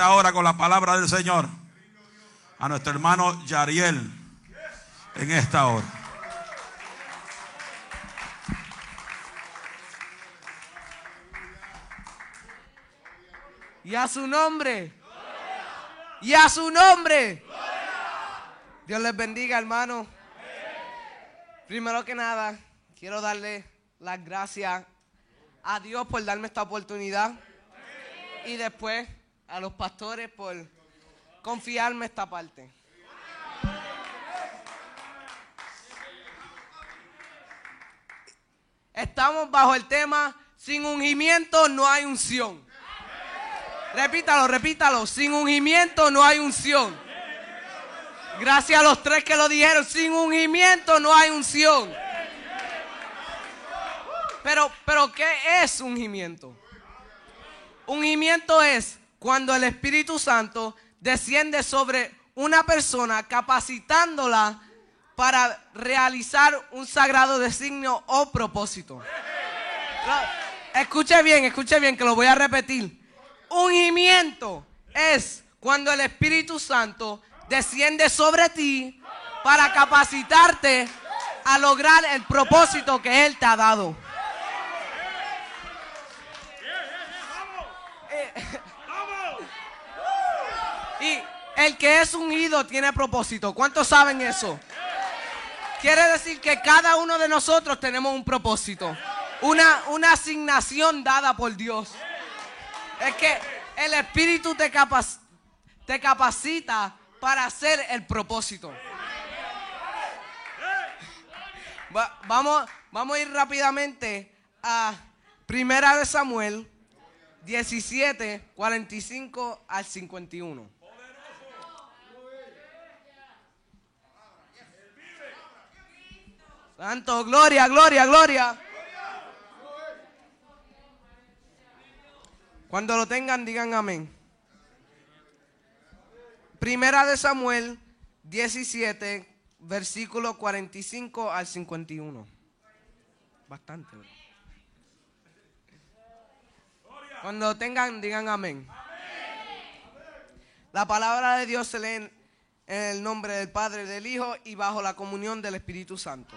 esta hora con la palabra del Señor a nuestro hermano Yariel en esta hora. Y a su nombre. Y a su nombre. Dios les bendiga, hermano. Primero que nada, quiero darle las gracias a Dios por darme esta oportunidad. Y después a los pastores por confiarme esta parte. Estamos bajo el tema, sin ungimiento no hay unción. Repítalo, repítalo, sin ungimiento no hay unción. Gracias a los tres que lo dijeron, sin ungimiento no hay unción. Pero, pero ¿qué es ungimiento? Ungimiento es cuando el Espíritu Santo desciende sobre una persona capacitándola para realizar un sagrado designio o propósito. Escuche bien, escuche bien que lo voy a repetir. Ungimiento es cuando el Espíritu Santo desciende sobre ti para capacitarte a lograr el propósito que Él te ha dado. Y el que es ungido tiene propósito. ¿Cuántos saben eso? Quiere decir que cada uno de nosotros tenemos un propósito. Una, una asignación dada por Dios. Es que el Espíritu te, te capacita para hacer el propósito. vamos, vamos a ir rápidamente a Primera de Samuel 17, 45 al 51. Santo, gloria, gloria, gloria. Cuando lo tengan, digan amén. Primera de Samuel 17, versículo 45 al 51. Bastante. Cuando lo tengan, digan amén. La palabra de Dios se lee en el nombre del Padre, del Hijo y bajo la comunión del Espíritu Santo.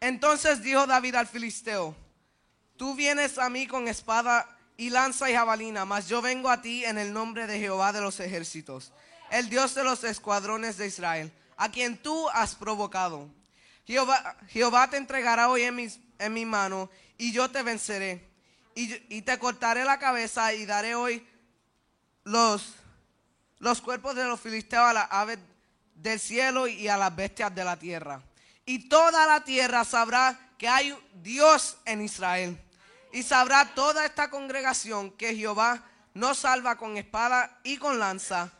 Entonces dijo David al filisteo, tú vienes a mí con espada y lanza y jabalina, mas yo vengo a ti en el nombre de Jehová de los ejércitos, el Dios de los escuadrones de Israel, a quien tú has provocado. Jehová, Jehová te entregará hoy en, en mi mano y yo te venceré. Y, y, te cortaré la cabeza y daré hoy los, los cuerpos de los filisteos a las aves del cielo y a las bestias de la tierra y toda la tierra sabrá que hay Dios en Israel. Y sabrá toda esta congregación que Jehová no salva con espada y con lanza,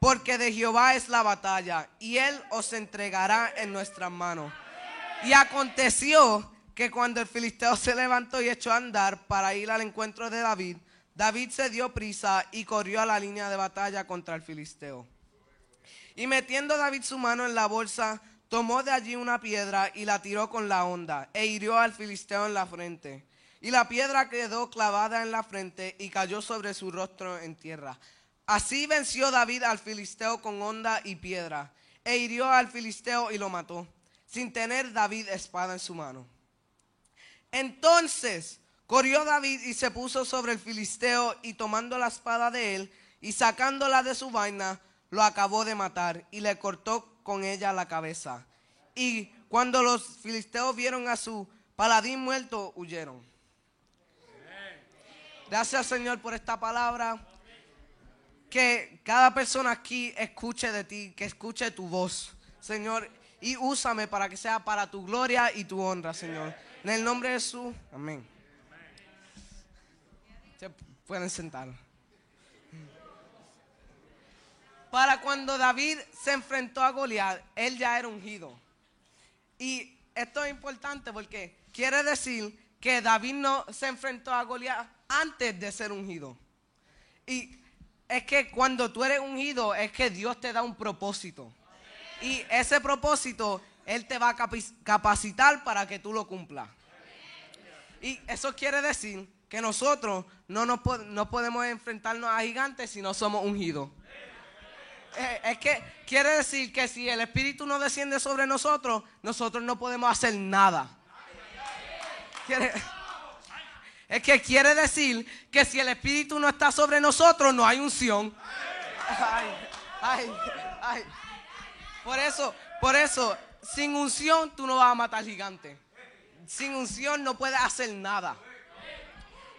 porque de Jehová es la batalla, y él os entregará en nuestras manos. Y aconteció que cuando el filisteo se levantó y echó a andar para ir al encuentro de David, David se dio prisa y corrió a la línea de batalla contra el filisteo. Y metiendo David su mano en la bolsa, tomó de allí una piedra y la tiró con la onda e hirió al filisteo en la frente. Y la piedra quedó clavada en la frente y cayó sobre su rostro en tierra. Así venció David al filisteo con onda y piedra, e hirió al filisteo y lo mató, sin tener David espada en su mano. Entonces corrió David y se puso sobre el filisteo y tomando la espada de él y sacándola de su vaina, lo acabó de matar y le cortó con ella la cabeza. Y cuando los filisteos vieron a su paladín muerto, huyeron. Gracias Señor por esta palabra. Que cada persona aquí escuche de ti, que escuche tu voz, Señor. Y úsame para que sea para tu gloria y tu honra, Señor. En el nombre de Jesús, amén. Se pueden sentar para cuando David se enfrentó a Goliat, él ya era ungido. Y esto es importante porque quiere decir que David no se enfrentó a Goliat antes de ser ungido. Y es que cuando tú eres ungido es que Dios te da un propósito. Y ese propósito Él te va a capacitar para que tú lo cumplas. Y eso quiere decir que nosotros no, po- no podemos enfrentarnos a gigantes si no somos ungidos. Eh, es que quiere decir que si el Espíritu no desciende sobre nosotros, nosotros no podemos hacer nada. Es que quiere decir que si el Espíritu no está sobre nosotros, no hay unción. Por eso, por eso, sin unción tú no vas a matar gigantes. Sin unción no puedes hacer nada.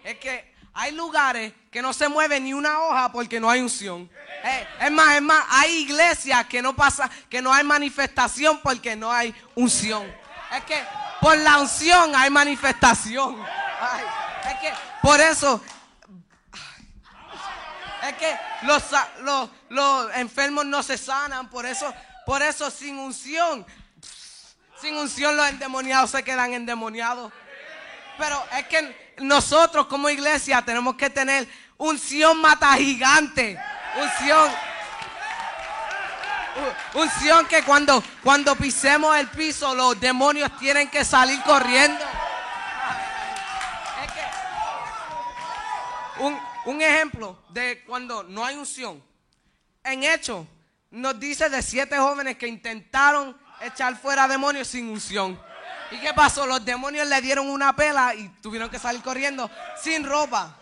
Es que hay lugares que no se mueve ni una hoja porque no hay unción. Eh, es más, es más, hay iglesias que no pasa, que no hay manifestación porque no hay unción. Es que por la unción hay manifestación. Es que por eso es que los, los, los enfermos no se sanan, por eso, por eso sin unción, sin unción los endemoniados se quedan endemoniados. Pero es que nosotros como iglesia tenemos que tener unción mata gigante, unción, unción que cuando, cuando pisemos el piso los demonios tienen que salir corriendo. Es que un, un ejemplo de cuando no hay unción. En Hechos nos dice de siete jóvenes que intentaron echar fuera demonios sin unción. ¿Y qué pasó? Los demonios le dieron una pela y tuvieron que salir corriendo sin ropa.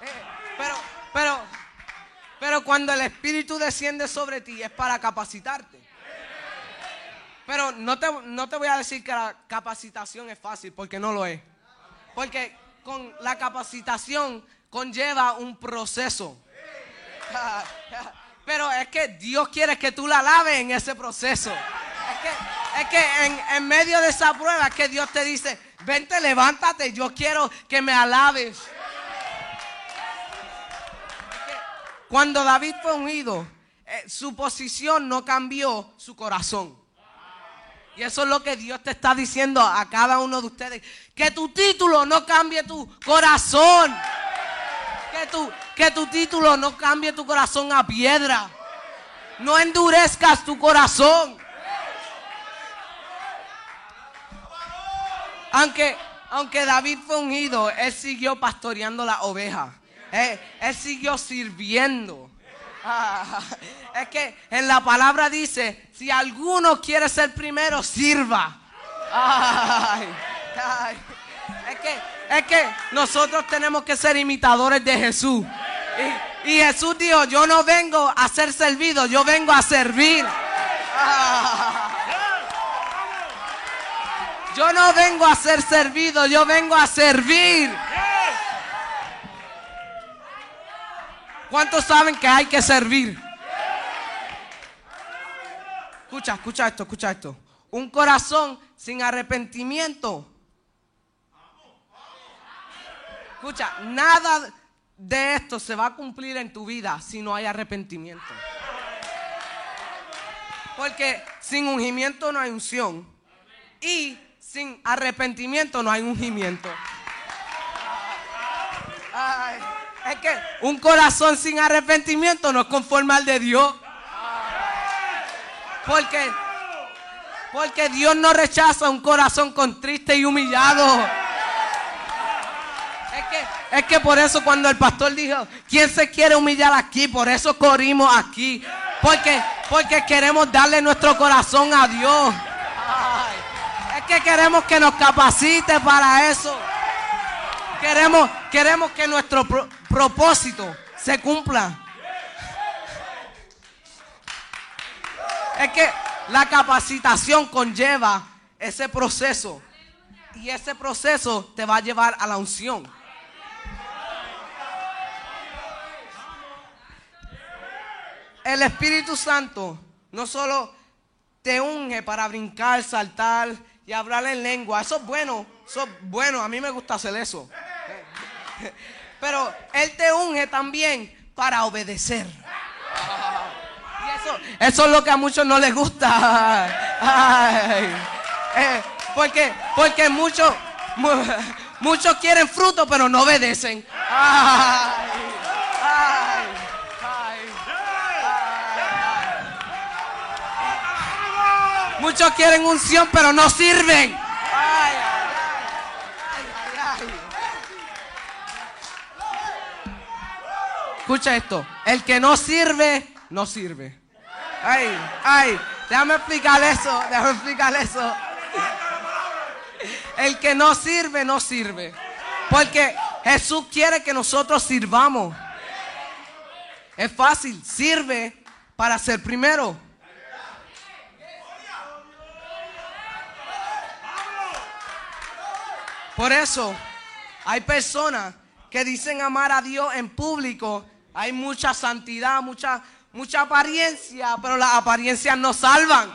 Eh, pero, pero, pero cuando el Espíritu desciende sobre ti es para capacitarte. Pero no te, no te voy a decir que la capacitación es fácil, porque no lo es. Porque con la capacitación conlleva un proceso. Pero es que Dios quiere que tú la laves en ese proceso. Es que, es que en, medio de esa prueba que Dios te dice, vente, levántate, yo quiero que me alabes. Cuando David fue ungido, eh, su posición no cambió su corazón. Y eso es lo que Dios te está diciendo a cada uno de ustedes. Que tu título no cambie tu corazón. Que tu, que tu título no cambie tu corazón a piedra. No endurezcas tu corazón. Aunque, aunque David fue ungido, él siguió pastoreando las ovejas. Él, él siguió sirviendo. Ah, es que en la palabra dice, si alguno quiere ser primero, sirva. Es que, es que nosotros tenemos que ser imitadores de Jesús. Y, y Jesús dijo, yo no vengo a ser servido, yo vengo a servir. Ah. Yo no vengo a ser servido, yo vengo a servir. ¿Cuántos saben que hay que servir? Escucha, escucha esto, escucha esto. Un corazón sin arrepentimiento. Escucha, nada de esto se va a cumplir en tu vida si no hay arrepentimiento. Porque sin ungimiento no hay unción. Y sin arrepentimiento no hay ungimiento. Es que un corazón sin arrepentimiento no es conforme al de Dios. Porque, porque Dios no rechaza un corazón contriste y humillado. Es que, es que por eso cuando el pastor dijo, ¿quién se quiere humillar aquí? Por eso corrimos aquí. Porque, porque queremos darle nuestro corazón a Dios. Que queremos que nos capacite para eso. Queremos, queremos que nuestro pro- propósito se cumpla. Es que la capacitación conlleva ese proceso. Y ese proceso te va a llevar a la unción. El Espíritu Santo no solo te unge para brincar, saltar y hablar en lengua. Eso es bueno. Eso es bueno. A mí me gusta hacer eso. Pero Él te unge también para obedecer. Y eso, eso es lo que a muchos no les gusta. Ay. Eh, porque, porque muchos, mu- muchos quieren fruto, pero no obedecen. Ay, Muchos quieren unción, pero no sirven. Escucha esto. El que no sirve, no sirve. Ay, ay. Déjame explicar eso. Déjame explicar eso. El que no sirve, no sirve. Porque Jesús quiere que nosotros sirvamos. Es fácil. Sirve para ser primero. Por eso hay personas que dicen amar a Dios en público. Hay mucha santidad, mucha, mucha apariencia, pero las apariencias no salvan.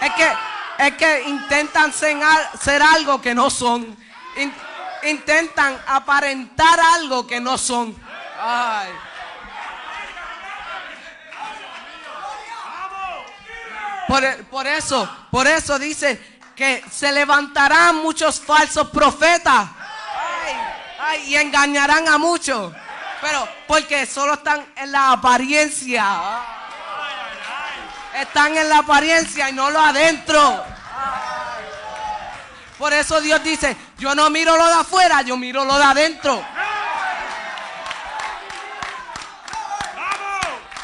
Es que, es que intentan ser, al- ser algo que no son. In- intentan aparentar algo que no son. Ay. Por, por eso, por eso dice que se levantarán muchos falsos profetas. Ay, ay, y engañarán a muchos. Pero porque solo están en la apariencia. Están en la apariencia y no lo adentro. Por eso Dios dice, yo no miro lo de afuera, yo miro lo de adentro.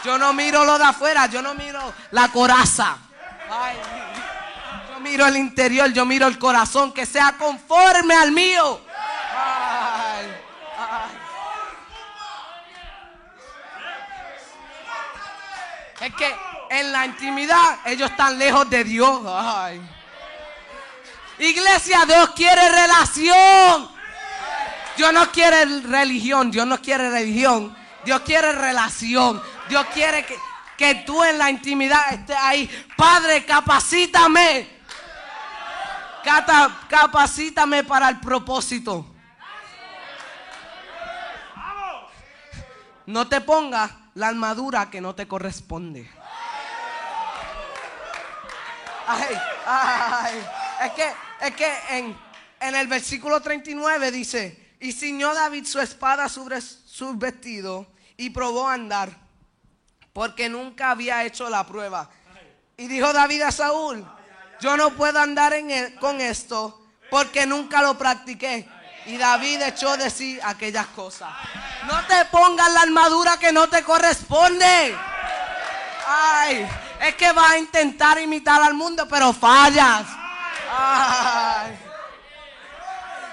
Yo no miro lo de afuera, yo no miro la coraza. Ay, yo miro el interior, yo miro el corazón, que sea conforme al mío. Es que en la intimidad ellos están lejos de Dios. Iglesia, Dios quiere relación. Dios no quiere religión, Dios no quiere religión. Dios quiere relación. Dios quiere que, que tú en la intimidad estés ahí. Padre, capacítame. Capacítame para el propósito. No te pongas la armadura que no te corresponde. Ay, ay, es que, es que en, en el versículo 39 dice, y ciñó David su espada sobre su vestido y probó a andar, porque nunca había hecho la prueba. Y dijo David a Saúl, yo no puedo andar e- con esto, porque nunca lo practiqué. Y David echó de sí aquellas cosas. No te pongas la armadura que no te corresponde. Ay, es que vas a intentar imitar al mundo, pero fallas. Ay.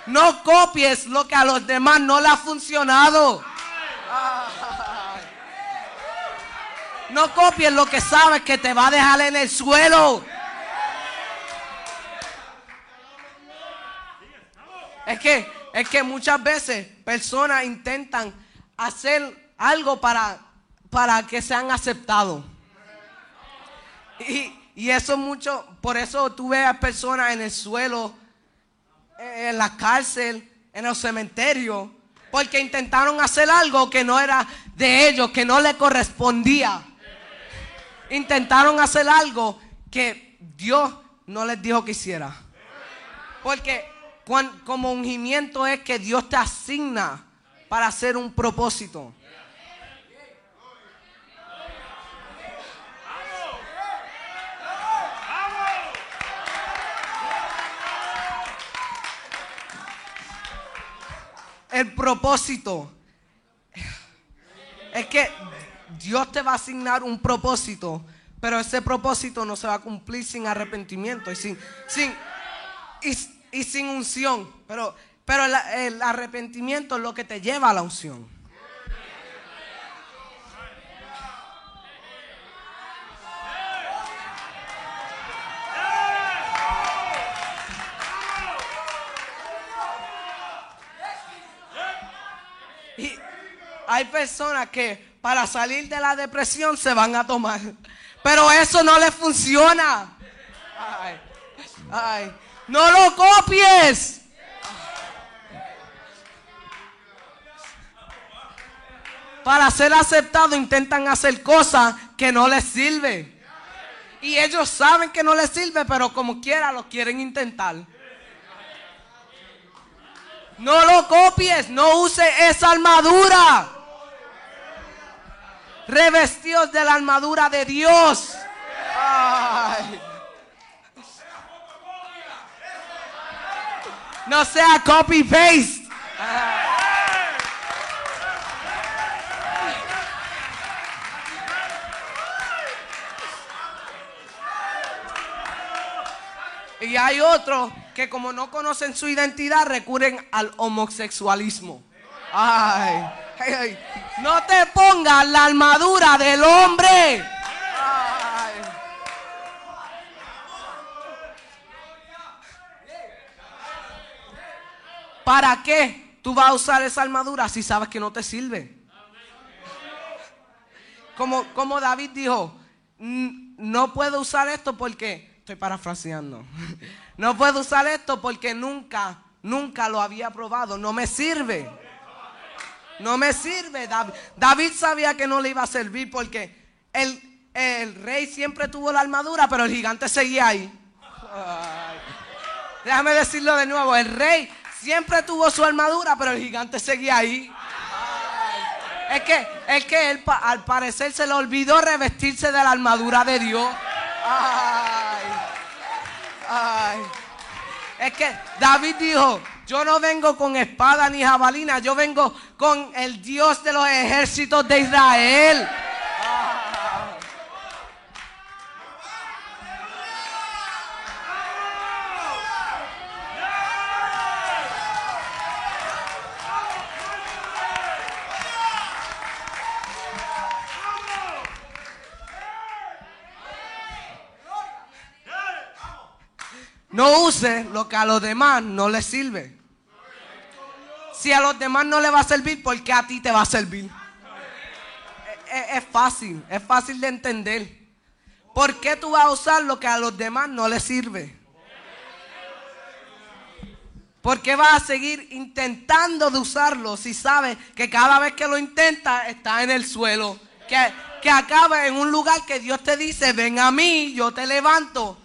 No copies lo que a los demás no le ha funcionado. Ay. No copies lo que sabes que te va a dejar en el suelo. Es que, es que muchas veces personas intentan hacer algo para, para que sean aceptados. Y, y eso es mucho, por eso tú ves a personas en el suelo, en la cárcel, en los cementerios, porque intentaron hacer algo que no era de ellos, que no le correspondía. Intentaron hacer algo que Dios no les dijo que hiciera. Porque como ungimiento es que Dios te asigna para hacer un propósito. El propósito. Es que Dios te va a asignar un propósito, pero ese propósito no se va a cumplir sin arrepentimiento y sin, sin, y, y sin unción. Pero, pero el, el arrepentimiento es lo que te lleva a la unción. Hay personas que para salir de la depresión se van a tomar. Pero eso no le funciona. No lo copies. Para ser aceptado intentan hacer cosas que no les sirven. Y ellos saben que no les sirve, pero como quiera lo quieren intentar. No lo copies, no use esa armadura. Revestidos de la armadura de Dios. No sea copy paste. Y hay otros que como no conocen su identidad recurren al homosexualismo. Ay. No te pongas la armadura del hombre. ¿Para qué tú vas a usar esa armadura si sabes que no te sirve? Como, como David dijo, "N- no puedo usar esto porque, estoy parafraseando, no puedo usar esto porque nunca, nunca lo había probado, no me sirve. No me sirve. David, David sabía que no le iba a servir porque el, el rey siempre tuvo la armadura, pero el gigante seguía ahí. Ay. Déjame decirlo de nuevo. El rey siempre tuvo su armadura, pero el gigante seguía ahí. Ay. Es que, es que él al parecer se le olvidó revestirse de la armadura de Dios. Ay. Ay. Es que David dijo, yo no vengo con espada ni jabalina, yo vengo con el Dios de los ejércitos de Israel. No use lo que a los demás no les sirve. Si a los demás no le va a servir, ¿por qué a ti te va a servir? Es, fácil, es fácil de entender. ¿Por qué tú vas a usar lo que a los demás no les sirve? ¿Por qué vas a seguir intentando de usarlo si sabes que cada vez que lo intentas está en el suelo? Que, que acaba en un lugar que Dios te dice, ven a mí, yo te levanto.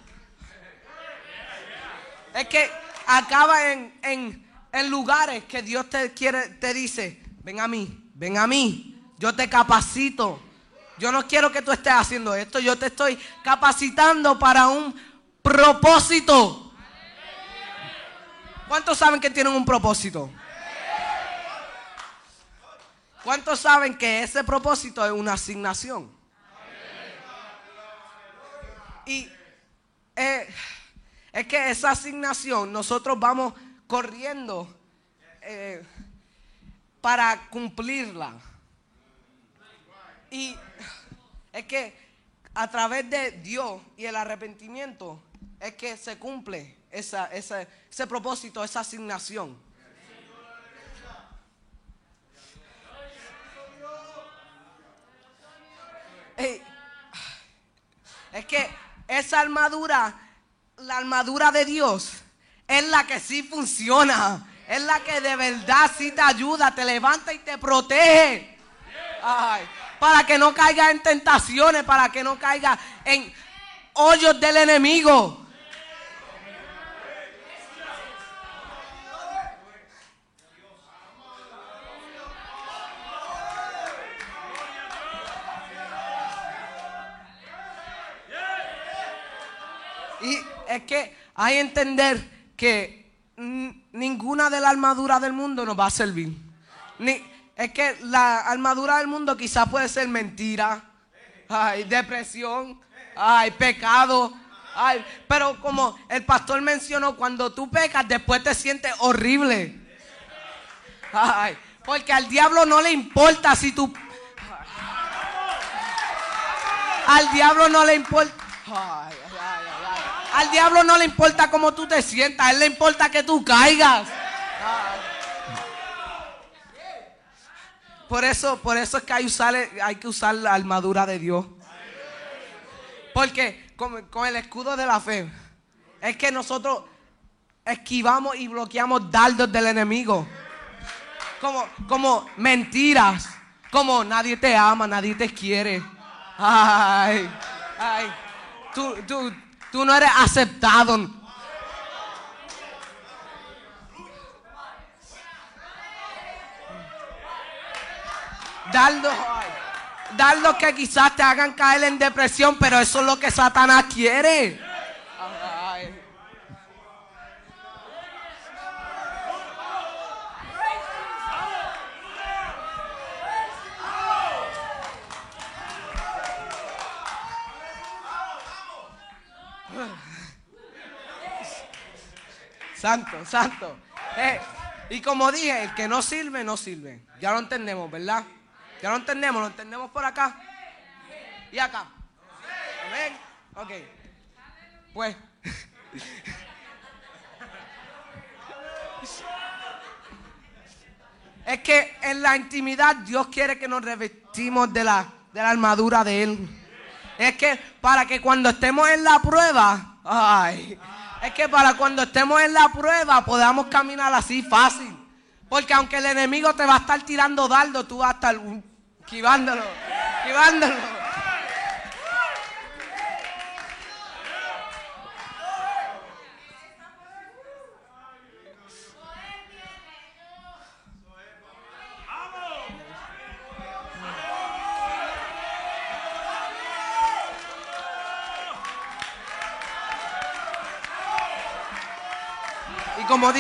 Es que acaba en, en- en lugares que Dios te quiere, te dice, ven a mí, ven a mí, yo te capacito. Yo no quiero que tú estés haciendo esto, yo te estoy capacitando para un propósito. ¿Cuántos saben que tienen un propósito? ¿Cuántos saben que ese propósito es una asignación? Y eh, es que esa asignación nosotros vamos corriendo eh, para cumplirla. Y es que a través de Dios y el arrepentimiento es que se cumple esa, ese propósito, esa asignación. Es que esa armadura, la armadura de Dios, es la que sí funciona. Es la que de verdad sí te ayuda, te levanta y te protege. Para que no caiga en tentaciones, para que no caiga en hoyos del enemigo. Y es que hay que entender que ninguna de las armaduras del mundo nos va a servir. Ni- es que la armadura del mundo quizás puede ser mentira, ay, depresión, ay, pecado. Ay, pero como el pastor mencionó, cuando tú pecas, después te sientes horrible. Ay, porque al diablo no le importa si tú. Al diablo no le importa. Ay. Al diablo no le importa cómo tú te sientas, él le importa que tú caigas. Por eso, por eso es que hay, que usar la armadura de Dios. Porque con, con el escudo de la fe es que nosotros esquivamos y bloqueamos dardos del enemigo. Como, como mentiras. Como nadie te ama, nadie te quiere. Ay, ay. Tú, tú, tú no eres aceptado. Dardos, ay, dardos que quizás te hagan caer en depresión, pero eso es lo que Satanás quiere. Ay. Santo, santo. Eh, y como dije, el que no sirve, no sirve. Ya lo entendemos, ¿verdad? Ya lo entendemos, lo entendemos por acá. Y acá. Amén. Ok. Pues. Es que en la intimidad Dios quiere que nos revestimos de la, de la armadura de Él. Es que para que cuando estemos en la prueba, ay, es que para cuando estemos en la prueba podamos caminar así fácil. Porque aunque el enemigo te va a estar tirando dardo, tú vas a estar esquivándolo, esquivándolo.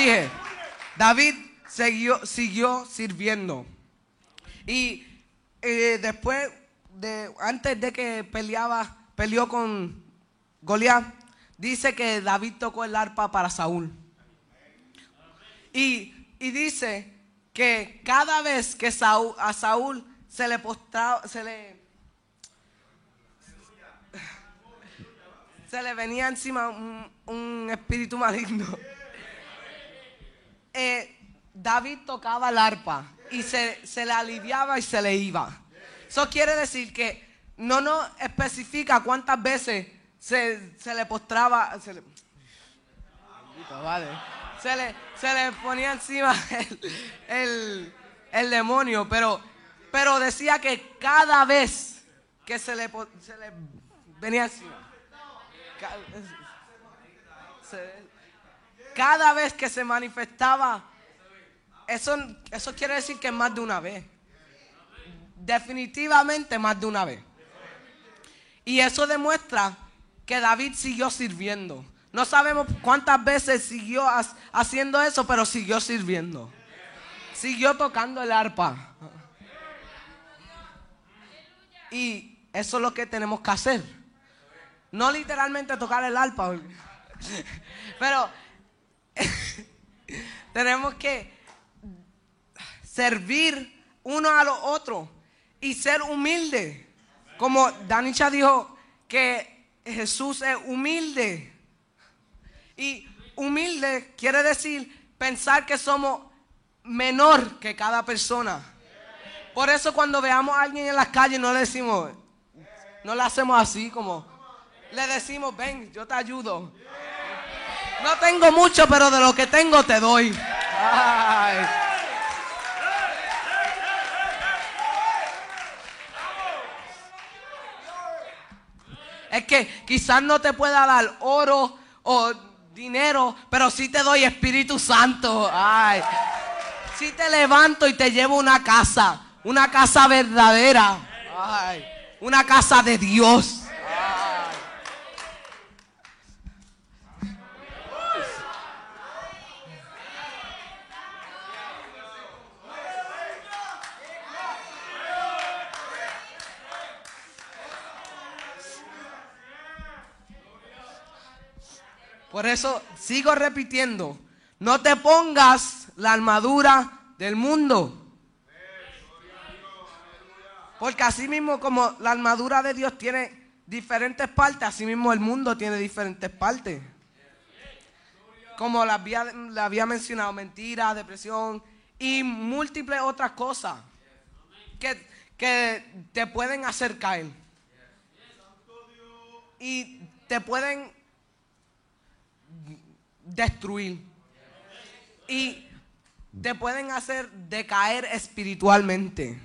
Dije, David siguió, sirviendo. Y eh, después, de, antes de que peleaba, peleó con Goliat, dice que David tocó el arpa para Saúl. Y, y dice que cada vez que Saúl, a Saúl se le postraba, se le, se le venía encima un espíritu maligno. Eh, David tocaba el arpa y se, se, le aliviaba y se le iba. Eso quiere decir que no nos especifica cuántas veces se, se le postraba, se le, se le, se le ponía encima el, el, el, demonio, pero, pero decía que cada vez que se le, se le venía encima, se, cada vez que se manifestaba, eso, eso quiere decir que más de una vez. Definitivamente más de una vez. Y eso demuestra que David siguió sirviendo. No sabemos cuántas veces siguió haciendo eso, pero siguió sirviendo. Siguió tocando el arpa. Y eso es lo que tenemos que hacer. No literalmente tocar el arpa. Pero tenemos que servir uno a los otros y ser humilde. Como Danicha dijo que Jesús es humilde. Y humilde quiere decir pensar que somos menor que cada persona. Por eso cuando veamos a alguien en las calles no le decimos, no le hacemos así como, le decimos, ven, yo te ayudo. No tengo mucho, pero de lo que tengo te doy. Ay. Es que quizás no te pueda dar oro o dinero, pero sí te doy Espíritu Santo. Ay. Sí te levanto y te llevo una casa, una casa verdadera. Ay. Una casa de Dios. Por eso sigo repitiendo, no te pongas la armadura del mundo. Porque así mismo como la armadura de Dios tiene diferentes partes, así mismo el mundo tiene diferentes partes. Como la había, había mencionado, mentira, depresión y múltiples otras cosas que, que te pueden hacer caer. Y te pueden destruir. Y te pueden hacer decaer espiritualmente.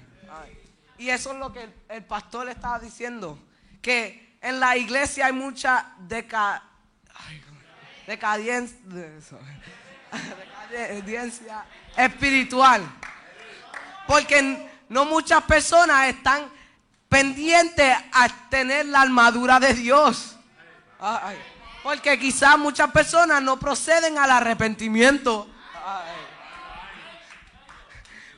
Y eso es lo que el, pastor estaba diciendo. Que en la iglesia hay mucha deca, decadencia, espiritual. Porque no muchas personas están pendientes a tener la armadura de Dios. Porque quizás muchas personas no proceden al arrepentimiento.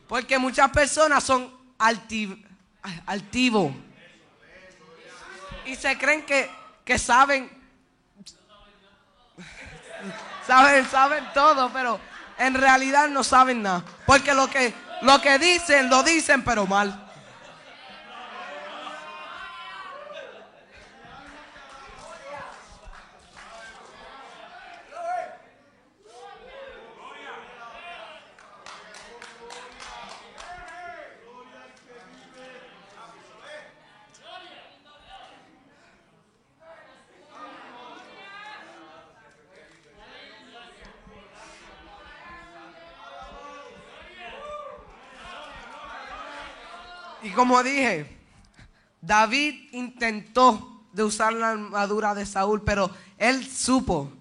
Porque muchas personas son altivos. Y se creen que, que saben. saben, saben todo, pero en realidad no saben nada. Porque lo que, lo que dicen, lo dicen, pero mal. Como dije, David intentó de usar la armadura de Saúl, pero él supo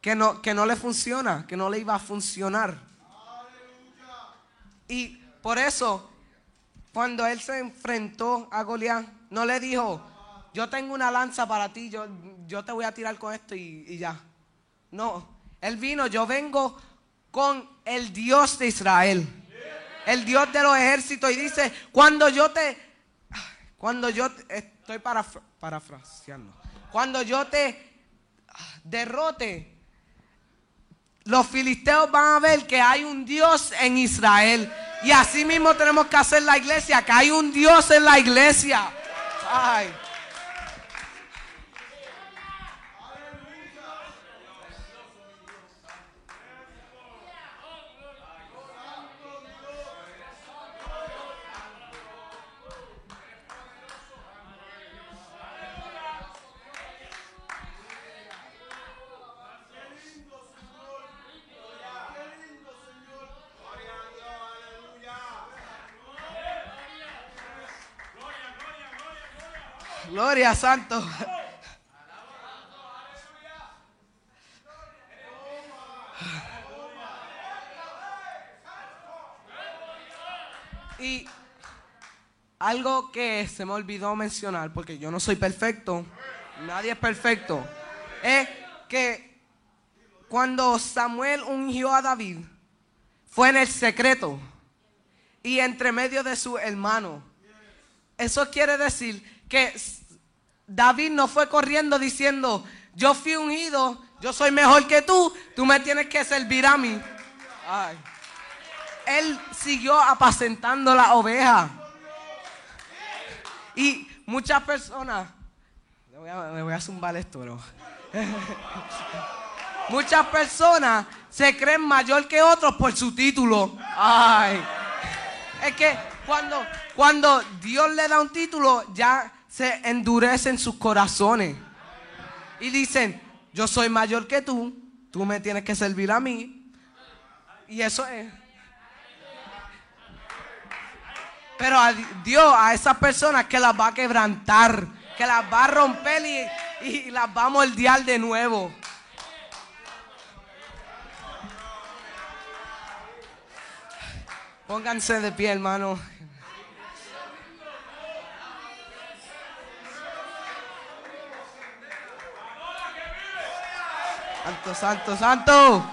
que no, que no le funciona, que no le iba a funcionar. Y por eso, cuando él se enfrentó a Goliat, no le dijo, yo tengo una lanza para ti, yo, yo te voy a tirar con esto y, y ya. No, él vino, yo vengo con el Dios de Israel el Dios de los ejércitos, y dice, cuando yo te, cuando yo te- estoy parafra- parafraseando, cuando yo te derrote, los filisteos van a ver que hay un Dios en Israel. Y así mismo tenemos que hacer la iglesia, que hay un Dios en la iglesia. Ay. Gloria Santo. Y algo que se me olvidó mencionar, porque yo no soy perfecto, nadie es perfecto, es que cuando Samuel ungió a David, fue en el secreto y entre medio de su hermano. Eso quiere decir que David no fue corriendo diciendo, yo fui ungido, yo soy mejor que tú, tú me tienes que servir a mí. Ay. Él siguió apacentando la oveja. Y muchas personas, le voy a, le voy a zumbar esto, bro. Muchas personas se creen mayor que otros por su título. Ay. Es que cuando, cuando Dios le da un título, ya se endurecen sus corazones. Y dicen, yo soy mayor que tú, tú me tienes que servir a mí. Y eso es. Pero a Di- Dios, a esas personas que las va a quebrantar, que las va a romper y, y las va a moldear de nuevo. Pónganse de pie, hermano. Santo, santo, santo.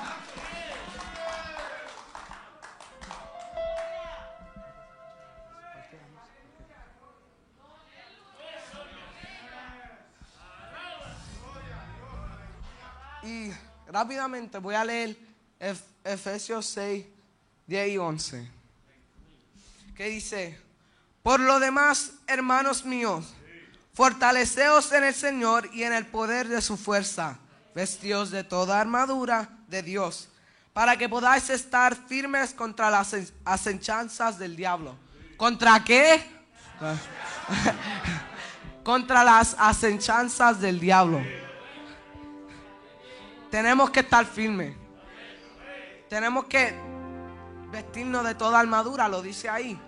Y rápidamente voy a leer Ef- Efesios 6, 10 y 11. Que dice, por lo demás, hermanos míos, fortaleceos en el Señor y en el poder de su fuerza, vestidos de toda armadura de Dios, para que podáis estar firmes contra las acenchanzas del diablo. ¿Contra qué? contra las acenchanzas del diablo. Tenemos que estar firmes. Tenemos que vestirnos de toda armadura, lo dice ahí.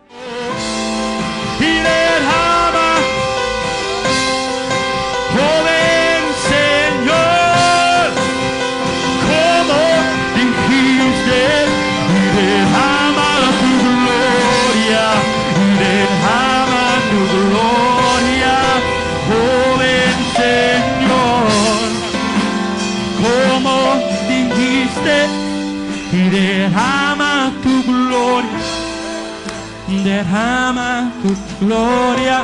Derrama tu gloria,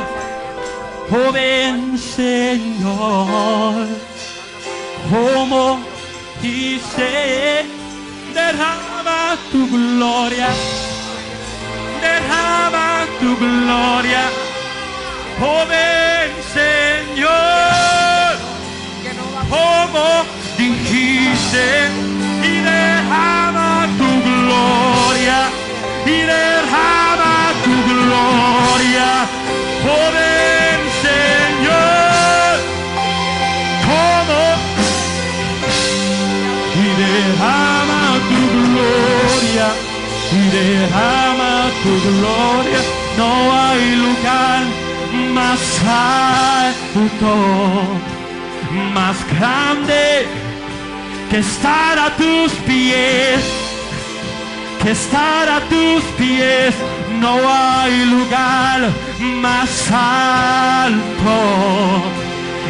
joven Señor, como dijiste, derrama tu gloria, derrama tu gloria, oh ven Señor, como dijiste, y derrama tu gloria, y derrama gloria, oh ven Señor, como y derrama tu gloria, y derrama tu gloria. No hay lugar más alto, más grande que estar a tus pies, que estar a tus pies. No hay lugar más alto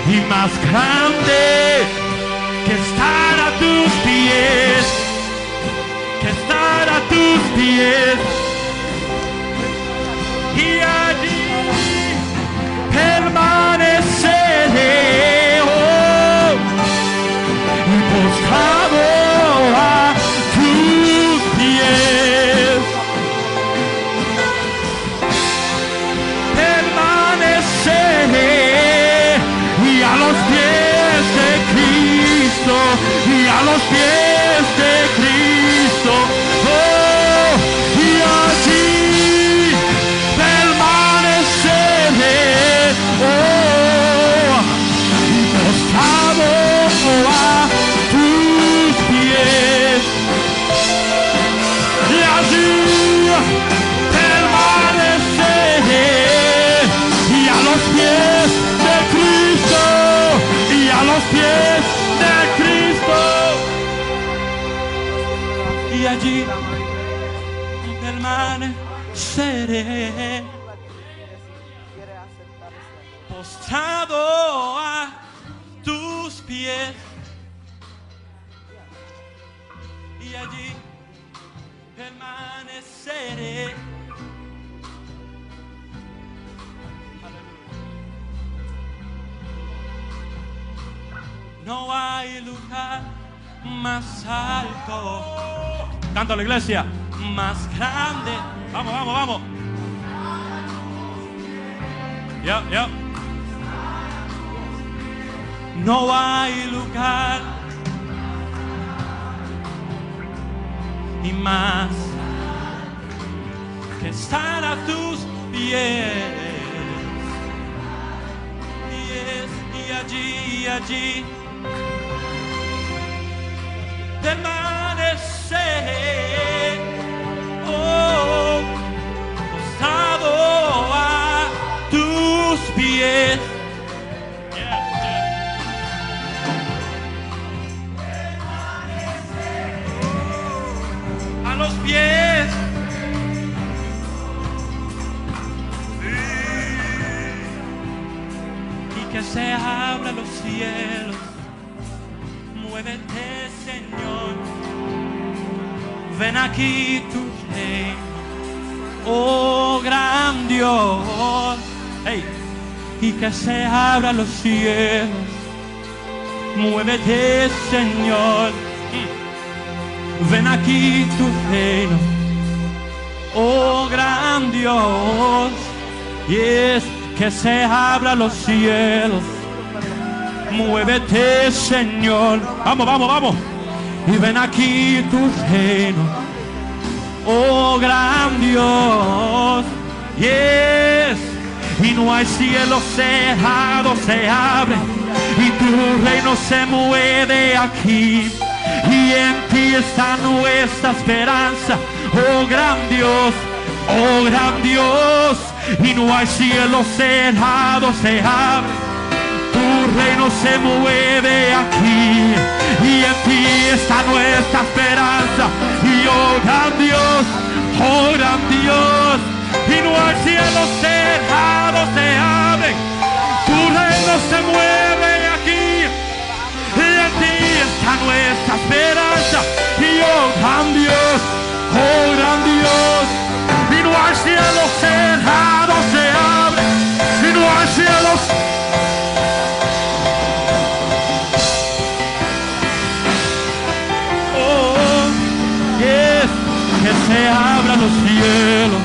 y más grande que estar a tus pies, que estar a tus pies. Y allí permaneceré y permaneceré postrado a tus pies y allí permaneceré. No hay lugar más alto. Canta la iglesia. Más grande. Vamos, vamos, vamos. Ya, ya. No hay lugar y más que estar a tus pies. Y allí, y allí permanecer. Oh, postrado a tus pies. A los pies. Y que se abran los cielos. Muévete. Ven aquí tu reino. Oh gran Dios. Y que se abran los cielos. Muévete, Señor. Ven aquí tu reino. Oh gran Dios. Y es que se abran los cielos. Muévete, Señor. Vamos, vamos, vamos. Y ven aquí tu reino. Oh gran Dios. Yes. Y no hay cielo cerrado, se abre. Y tu reino se mueve aquí. Y en ti está nuestra esperanza. Oh gran Dios. Oh gran Dios. Y no hay cielo cerrado, se abre reino se mueve aquí. Y en ti está nuestra esperanza. Y oh gran Dios, oh gran Dios. Y no hay cielo cerrado se abre. Tu reino se mueve aquí. Y en ti está nuestra esperanza. Y oh gran Dios, oh gran Dios. Y no hay cielo cerrado se abre. Y no hay cielos los cielos.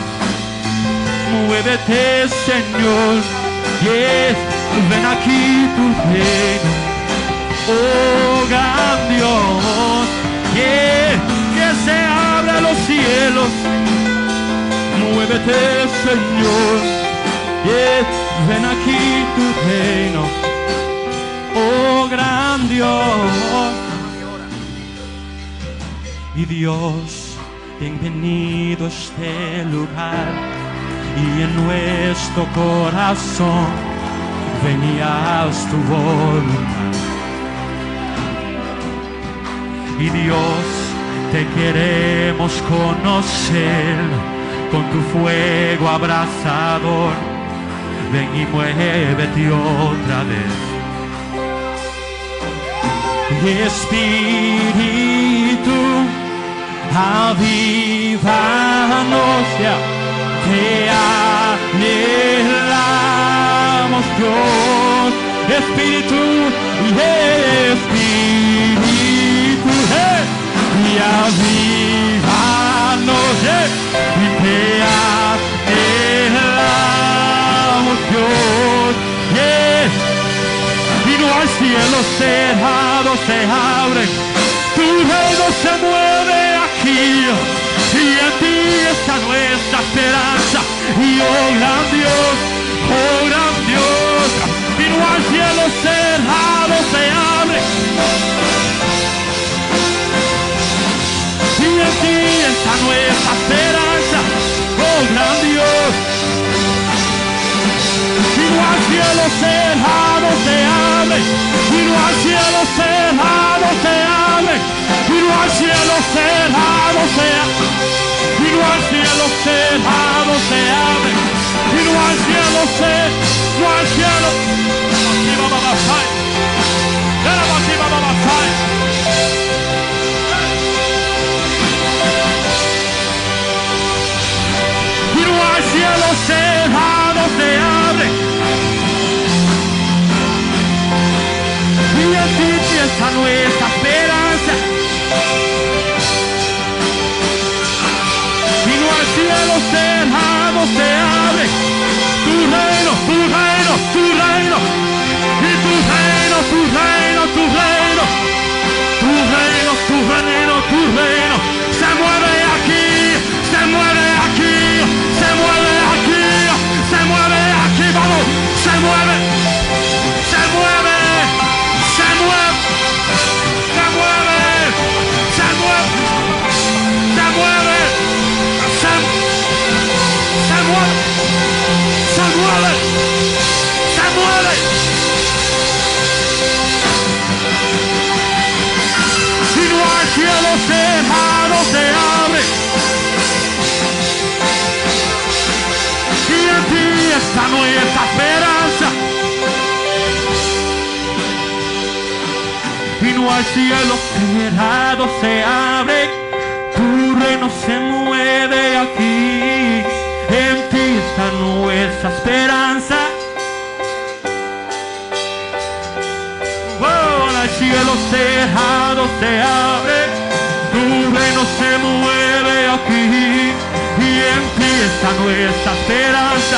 Muévete, Señor. Yes, ven aquí tu reino. Oh, gran Dios. Yes, que se abran los cielos. Muévete, Señor. Yes, ven aquí tu reino. Oh, gran Dios. Y Dios, bienvenido a este lugar y en nuestro corazón venías tu voluntad. Y Dios, te queremos conocer con tu fuego abrasador. Ven y muévete otra vez. Espíritu, avívanos ya, te anhelamos Dios, Espíritu, y Espíritu, eh, y avívanos eh, y te anhelamos Dios, yes y no hay cielos cerrados se abren. Tu reino se mueve aquí y en ti está nuestra esperanza. Y oh gran Dios, oh gran Dios, y no hay cielos cerrados se abren. Y en ti está nuestra esperanza, oh gran Dios. Y no hay cielos cerrados se abren, y no hay cielos cerrados se abren, y no hay cielos cerrados se abren, y no hay cielos cerrados se abren, y no hay cielos cerrados, no hay cielos. Arriba, babá, sai. Era arriba, babá, sai. Y no hay cielos cerrados se abren. Y en ti está nuestra se mueve, Hay cielos cerrados se abre. Tu reino se mueve aquí. En ti está nuestra esperanza. Oh, los cielos cerrados se abren, tu reino se mueve aquí y en ti está nuestra esperanza.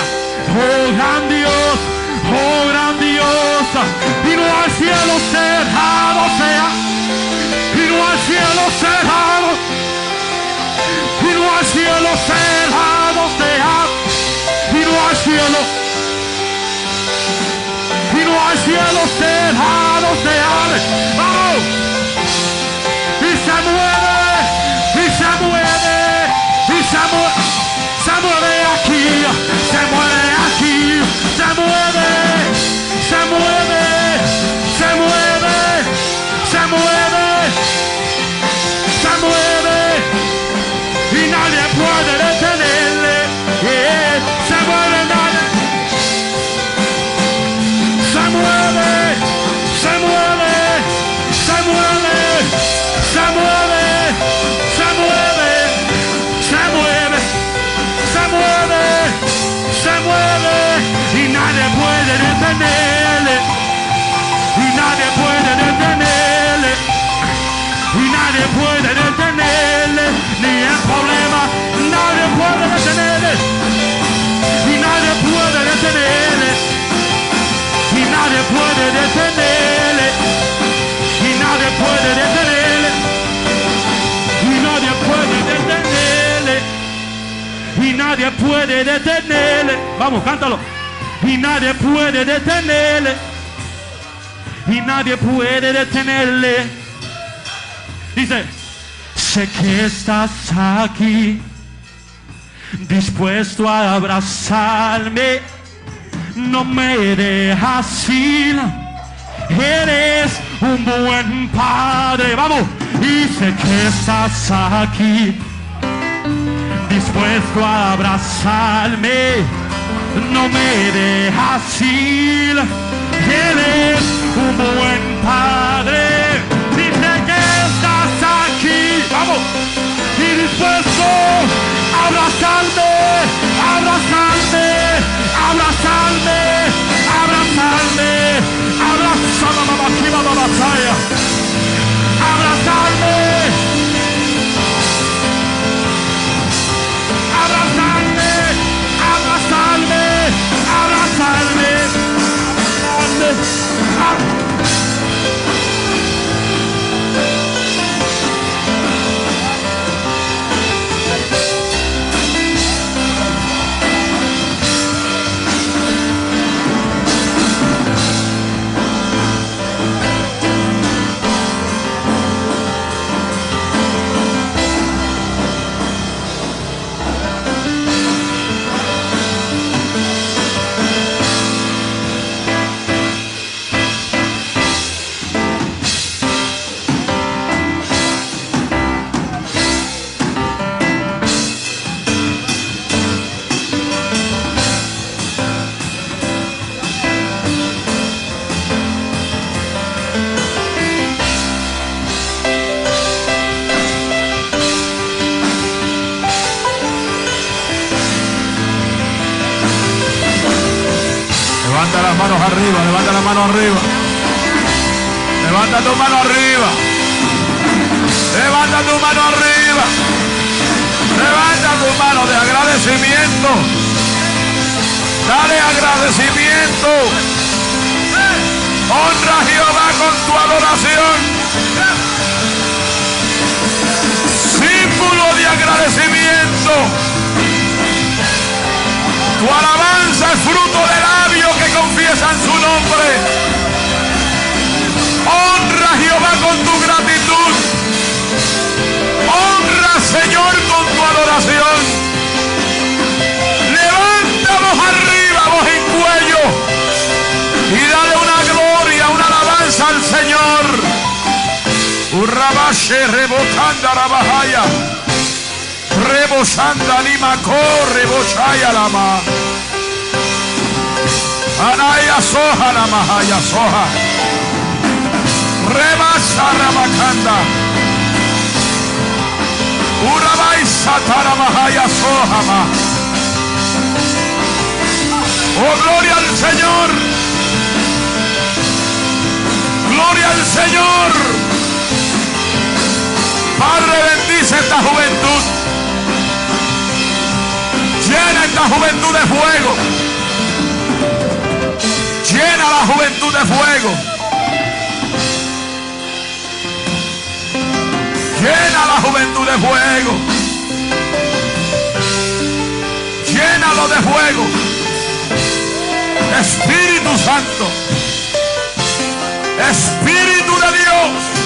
Oh gran Dios, oh Dios, y no hay cielos cerrados se abren, y no hay cielos cerrados, y no hay cielos cerrados se abren, y no hay cielos y no hay cielos cerrados se detenerle. Y nadie puede detenerle. Y nadie puede detenerle. Ni el problema. Nadie puede detenerle. Y nadie puede detenerle. Y nadie puede detenerle. Y nadie puede detenerle. Y nadie puede detenerle. Y nadie puede detenerle. Vamos, cántalo. Y nadie puede detenerle. Y nadie puede detenerle. Dice, sé que estás aquí, dispuesto a abrazarme. No me dejas ir. Eres un buen padre. Vamos. Y sé que estás aquí dispuesto a abrazarme. No me dejas ir. Eres un buen padre. Dice que estás aquí. Vamos. Y dispuesto a abrazarme, abrazarme, abrazarme, abrazarme, abrazarme, abrazarme, abrazarme. Dale agradecimiento. Honra a Jehová con tu adoración. Símbolo de agradecimiento. Tu alabanza es fruto de labios que confiesan su nombre. Honra a Jehová con tu gratitud. Honra, Señor, con tu adoración. Urrabashe rebotanda rabajaya. Rebosanda lima corre bochaya lama. Anaya soja la mahaya soja. Rebasa rabacanda. Urabai satara mahaya soja ma. Oh gloria al Señor. Gloria al Señor. Padre bendice esta juventud. Llena esta juventud de fuego. Llena la juventud de fuego. Llena la juventud de fuego. Llénalo de fuego. Espíritu Santo. Espíritu de Dios.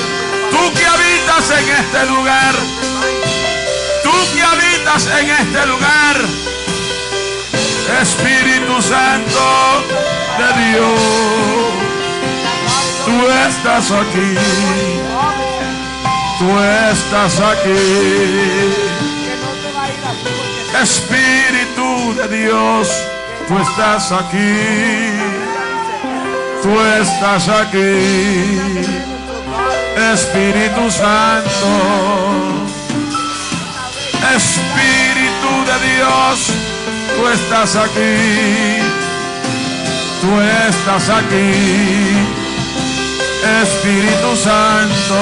Tú que habitas en este lugar. Tú que habitas en este lugar. Espíritu Santo de Dios. Tú estás aquí. Tú estás aquí. Espíritu de Dios, tú estás aquí. Tú estás aquí. Espíritu Santo. Espíritu de Dios, tú estás aquí. Tú estás aquí. Espíritu Santo.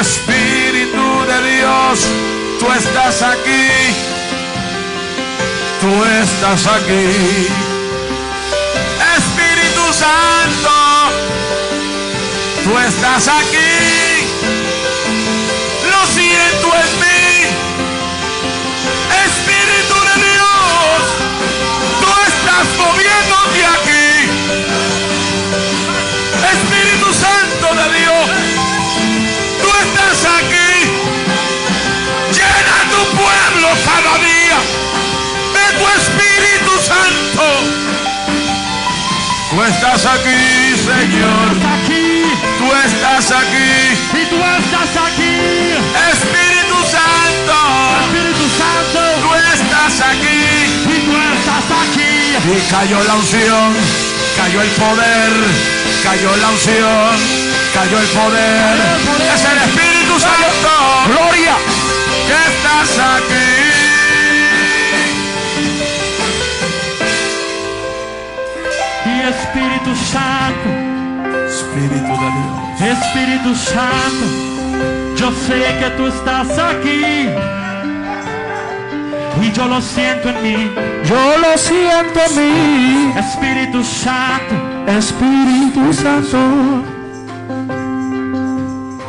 Espíritu de Dios, tú estás aquí. Tú estás aquí. Espíritu Santo, Tú estás aquí. Lo siento en mí. Espíritu de Dios. Tú estás moviéndote aquí. Espíritu Santo de Dios. Tú estás aquí. Llena tu pueblo cada día de tu Espíritu Santo. Tú estás aquí, Señor tú estás aquí. Espíritu Santo. Espíritu Santo. Tú estás aquí. Y tú estás aquí. Y cayó la unción. Cayó el poder. Cayó la unción. Cayó el poder. Es el Espíritu Santo. Gloria. Que estás aquí. Y Espíritu Santo. Espírito da Deus. Espírito Santo, eu sei que tu estás aqui. E eu lo siento em mim. Eu lo siento em mim. Espírito Santo. Espírito Santo.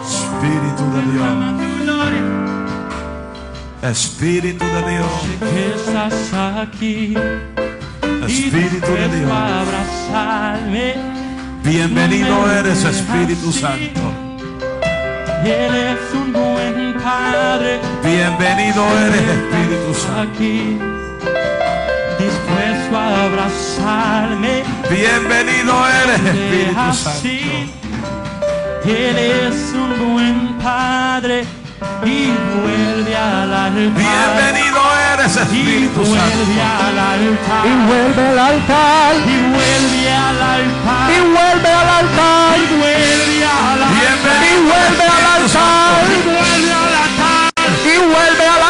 Espírito da Deus. Espírito da Deus. Estás aqui. Espírito da Deus. Abraçar-me. Bienvenido eres Espíritu Santo. Eres un buen padre. Bienvenido eres Espíritu Santo. aquí. Dispuesto a abrazarme. Bienvenido eres Espíritu Santo. Él es un buen padre y vuelve al altar. Bienvenido eres y Espíritu vuelve Santo. al altar. Y vuelve al altar, Y vuelve al altar. y vuelve al altar, Y y vuelve al altar, Y vuelve al altar. y vuelve al altar,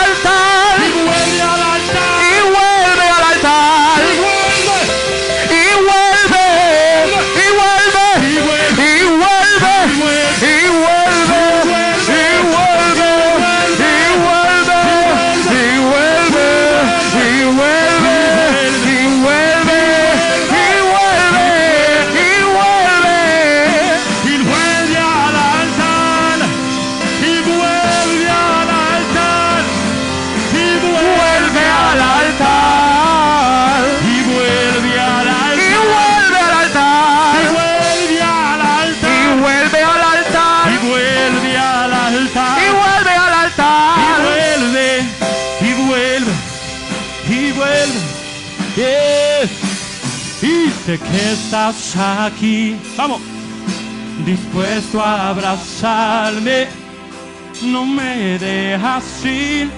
Dispuesto a abrazarme. No me dejas ir.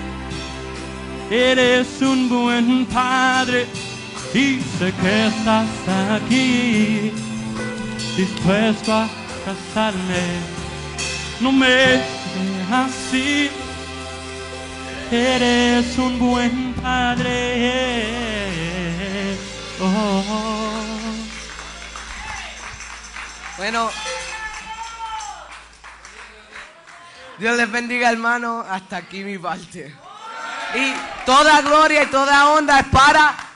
Eres un buen padre. Y sé que estás aquí. Dispuesto a casarme. No me dejas ir. Eres un buen padre. Oh. Bueno. Dios les bendiga, hermano. Hasta aquí mi parte. Y toda gloria y toda honra es para